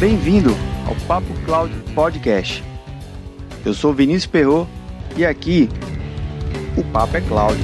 Bem-vindo ao Papo Cloud Podcast. Eu sou Vinícius Perro e aqui o Papo é Cloud.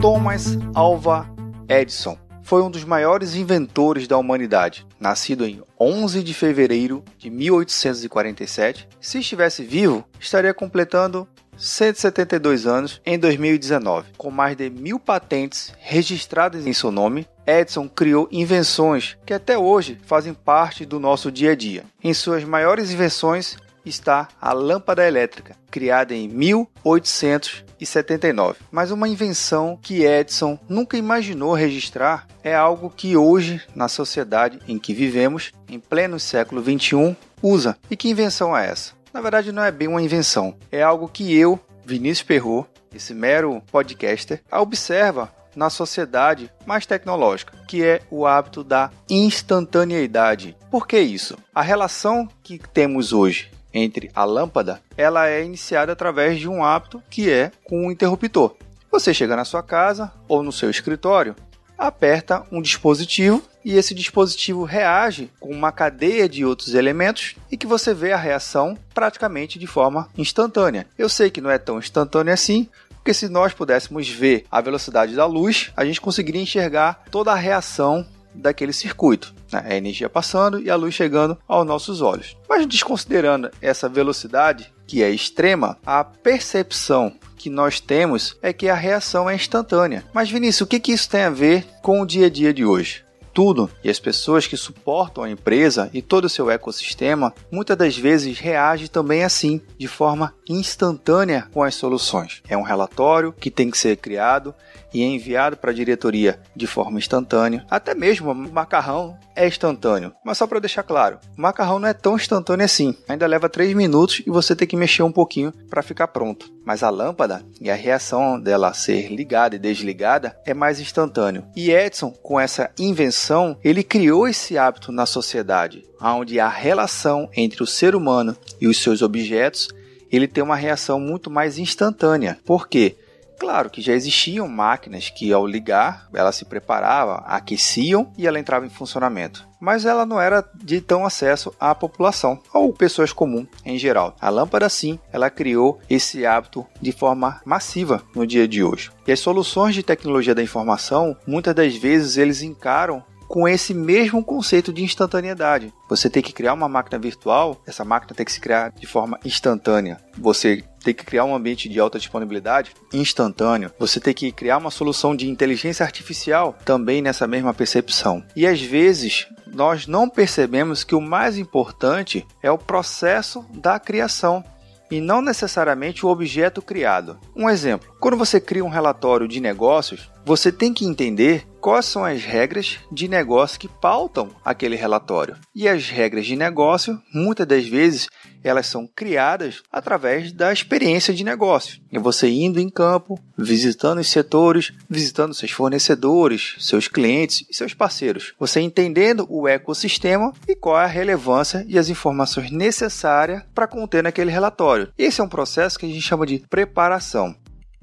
Thomas Alva Edison foi um dos maiores inventores da humanidade. Nascido em 11 de fevereiro de 1847, se estivesse vivo, estaria completando 172 anos em 2019. Com mais de mil patentes registradas em seu nome, Edison criou invenções que até hoje fazem parte do nosso dia a dia. Em suas maiores invenções está a lâmpada elétrica, criada em 1879. Mas uma invenção que Edison nunca imaginou registrar é algo que hoje, na sociedade em que vivemos, em pleno século 21, usa. E que invenção é essa? Na verdade, não é bem uma invenção, é algo que eu, Vinícius Perro, esse mero podcaster, observa na sociedade mais tecnológica, que é o hábito da instantaneidade. Por que isso? A relação que temos hoje entre a lâmpada, ela é iniciada através de um hábito que é com um interruptor. Você chega na sua casa ou no seu escritório, aperta um dispositivo e esse dispositivo reage com uma cadeia de outros elementos e que você vê a reação praticamente de forma instantânea. Eu sei que não é tão instantâneo assim, porque se nós pudéssemos ver a velocidade da luz, a gente conseguiria enxergar toda a reação daquele circuito. Né? A energia passando e a luz chegando aos nossos olhos. Mas desconsiderando essa velocidade, que é extrema, a percepção que nós temos é que a reação é instantânea. Mas Vinícius, o que, que isso tem a ver com o dia a dia de hoje? Tudo e as pessoas que suportam a empresa e todo o seu ecossistema muitas das vezes reagem também assim, de forma instantânea com as soluções. É um relatório que tem que ser criado e é enviado para a diretoria de forma instantânea. Até mesmo o macarrão é instantâneo. Mas só para deixar claro, o macarrão não é tão instantâneo assim. Ainda leva 3 minutos e você tem que mexer um pouquinho para ficar pronto. Mas a lâmpada e a reação dela ser ligada e desligada é mais instantâneo. E Edison, com essa invenção, ele criou esse hábito na sociedade, onde a relação entre o ser humano e os seus objetos ele tem uma reação muito mais instantânea. Por quê? Claro que já existiam máquinas que, ao ligar, ela se preparava, aqueciam e ela entrava em funcionamento. Mas ela não era de tão acesso à população ou pessoas comuns em geral. A lâmpada, sim, ela criou esse hábito de forma massiva no dia de hoje. E as soluções de tecnologia da informação, muitas das vezes, eles encaram com esse mesmo conceito de instantaneidade. Você tem que criar uma máquina virtual, essa máquina tem que se criar de forma instantânea. Você tem que criar um ambiente de alta disponibilidade instantâneo. Você tem que criar uma solução de inteligência artificial também nessa mesma percepção. E às vezes nós não percebemos que o mais importante é o processo da criação e não necessariamente o objeto criado. Um exemplo: quando você cria um relatório de negócios, você tem que entender quais são as regras de negócio que pautam aquele relatório. E as regras de negócio, muitas das vezes, elas são criadas através da experiência de negócio. É você indo em campo, visitando os setores, visitando seus fornecedores, seus clientes e seus parceiros. Você entendendo o ecossistema e qual é a relevância e as informações necessárias para conter naquele relatório. Esse é um processo que a gente chama de preparação.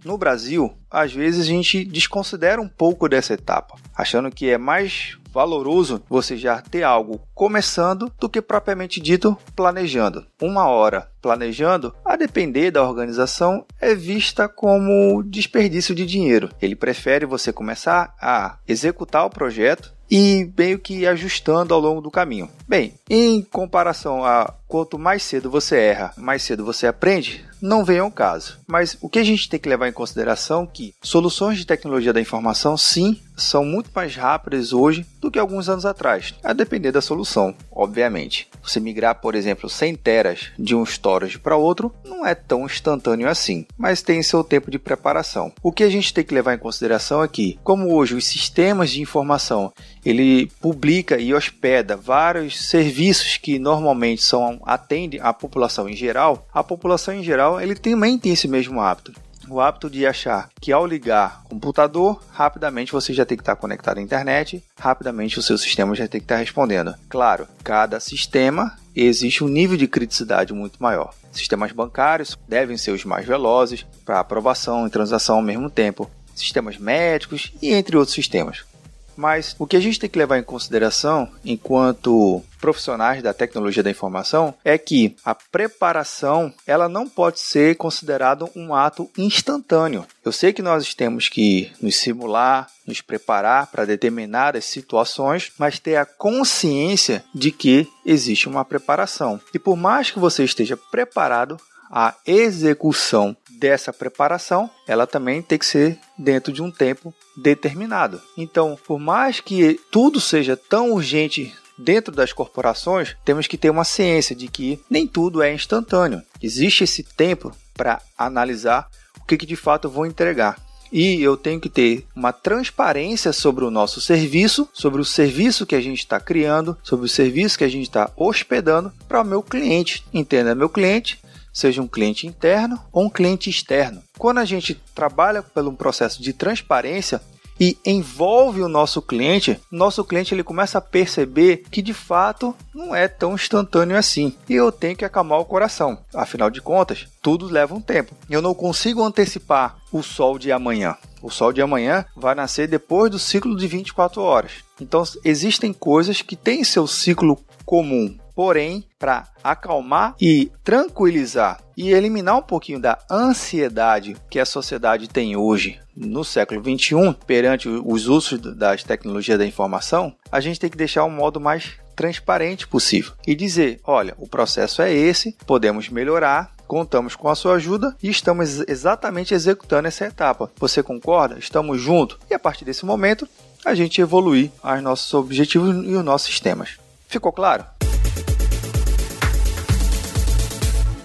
No Brasil, às vezes a gente desconsidera um pouco dessa etapa, achando que é mais valoroso você já ter algo começando do que propriamente dito planejando. Uma hora planejando, a depender da organização, é vista como desperdício de dinheiro. Ele prefere você começar a executar o projeto e meio que ajustando ao longo do caminho. Bem, em comparação a quanto mais cedo você erra, mais cedo você aprende, não vem ao caso. Mas o que a gente tem que levar em consideração é que soluções de tecnologia da informação, sim, são muito mais rápidas hoje do que alguns anos atrás, a depender da solução, obviamente. Você migrar, por exemplo, 100 teras de um storage para outro não é tão instantâneo assim, mas tem seu tempo de preparação. O que a gente tem que levar em consideração é como hoje os sistemas de informação ele publica e hospeda vários serviços que normalmente são atendem a população em geral, a população em geral ele também tem esse mesmo hábito o hábito de achar que ao ligar computador, rapidamente você já tem que estar conectado à internet, rapidamente o seu sistema já tem que estar respondendo. Claro, cada sistema existe um nível de criticidade muito maior. Sistemas bancários devem ser os mais velozes para aprovação e transação ao mesmo tempo. Sistemas médicos e entre outros sistemas. Mas o que a gente tem que levar em consideração enquanto profissionais da tecnologia da informação é que a preparação ela não pode ser considerado um ato instantâneo. Eu sei que nós temos que nos simular, nos preparar para determinadas situações, mas ter a consciência de que existe uma preparação. E por mais que você esteja preparado, a execução dessa preparação, ela também tem que ser dentro de um tempo determinado. Então, por mais que tudo seja tão urgente dentro das corporações, temos que ter uma ciência de que nem tudo é instantâneo. Existe esse tempo para analisar o que, que de fato eu vou entregar e eu tenho que ter uma transparência sobre o nosso serviço, sobre o serviço que a gente está criando, sobre o serviço que a gente está hospedando para o meu cliente. Entenda, meu cliente seja um cliente interno ou um cliente externo. Quando a gente trabalha pelo processo de transparência, e envolve o nosso cliente, nosso cliente ele começa a perceber que de fato não é tão instantâneo assim. E eu tenho que acalmar o coração. Afinal de contas, tudo leva um tempo. Eu não consigo antecipar o sol de amanhã. O sol de amanhã vai nascer depois do ciclo de 24 horas. Então, existem coisas que têm seu ciclo comum. Porém, para acalmar e tranquilizar e eliminar um pouquinho da ansiedade que a sociedade tem hoje no século 21 perante os usos das tecnologias da informação, a gente tem que deixar um modo mais transparente possível e dizer: olha, o processo é esse, podemos melhorar, contamos com a sua ajuda e estamos exatamente executando essa etapa. Você concorda? Estamos juntos? E a partir desse momento, a gente evoluir os nossos objetivos e os nossos sistemas. Ficou claro?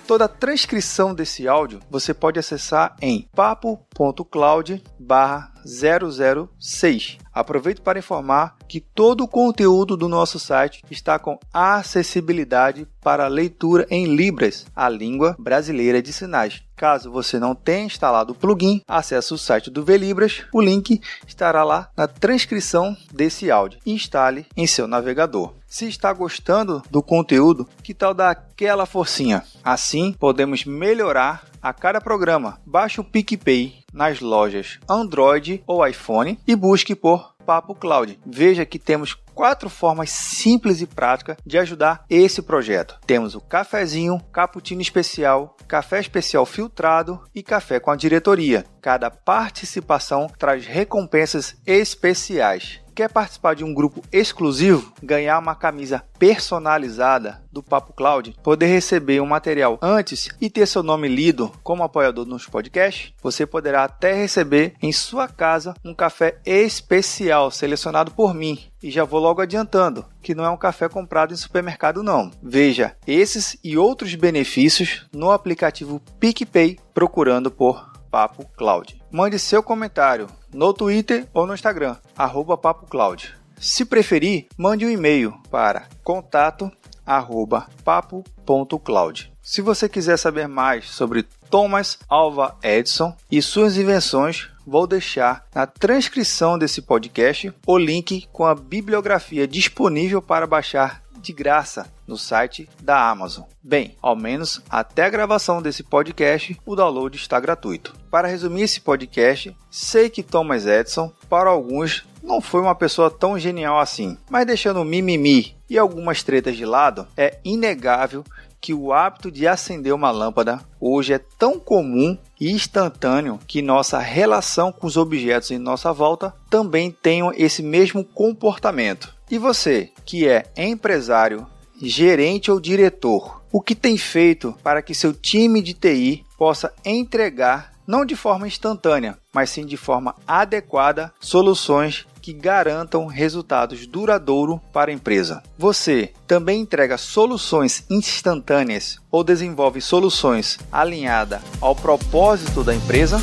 Toda a transcrição desse áudio você pode acessar em papo.cloud/006. Aproveito para informar que todo o conteúdo do nosso site está com acessibilidade para leitura em Libras, a língua brasileira de sinais. Caso você não tenha instalado o plugin, acesse o site do Velibras, o link estará lá na transcrição desse áudio. Instale em seu navegador. Se está gostando do conteúdo, que tal dar aquela forcinha? Assim podemos melhorar a cada programa. Baixe o PicPay nas lojas Android ou iPhone e busque por Papo Cloud. Veja que temos quatro formas simples e práticas de ajudar esse projeto. Temos o cafezinho, cappuccino especial, café especial filtrado e café com a diretoria. Cada participação traz recompensas especiais. Quer participar de um grupo exclusivo, ganhar uma camisa personalizada do Papo Cloud, poder receber um material antes e ter seu nome lido como apoiador nos podcasts, você poderá até receber em sua casa um café especial selecionado por mim. E já vou logo adiantando que não é um café comprado em supermercado não. Veja esses e outros benefícios no aplicativo PicPay procurando por Papo Cloud. Mande seu comentário no Twitter ou no Instagram, arroba Papo Cloud. Se preferir, mande um e-mail para contato arroba papo.cloud. Se você quiser saber mais sobre Thomas Alva Edison e suas invenções, vou deixar na transcrição desse podcast o link com a bibliografia disponível para baixar de graça no site da Amazon. Bem, ao menos até a gravação desse podcast, o download está gratuito. Para resumir esse podcast, sei que Thomas Edison, para alguns, não foi uma pessoa tão genial assim, mas deixando o mimimi e algumas tretas de lado, é inegável que o hábito de acender uma lâmpada hoje é tão comum e instantâneo que nossa relação com os objetos em nossa volta também tenham esse mesmo comportamento. E você, que é empresário, gerente ou diretor, o que tem feito para que seu time de TI possa entregar, não de forma instantânea, mas sim de forma adequada, soluções que garantam resultados duradouros para a empresa. Você também entrega soluções instantâneas ou desenvolve soluções alinhadas ao propósito da empresa?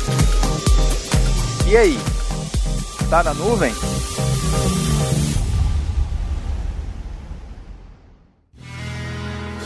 E aí? Tá na nuvem?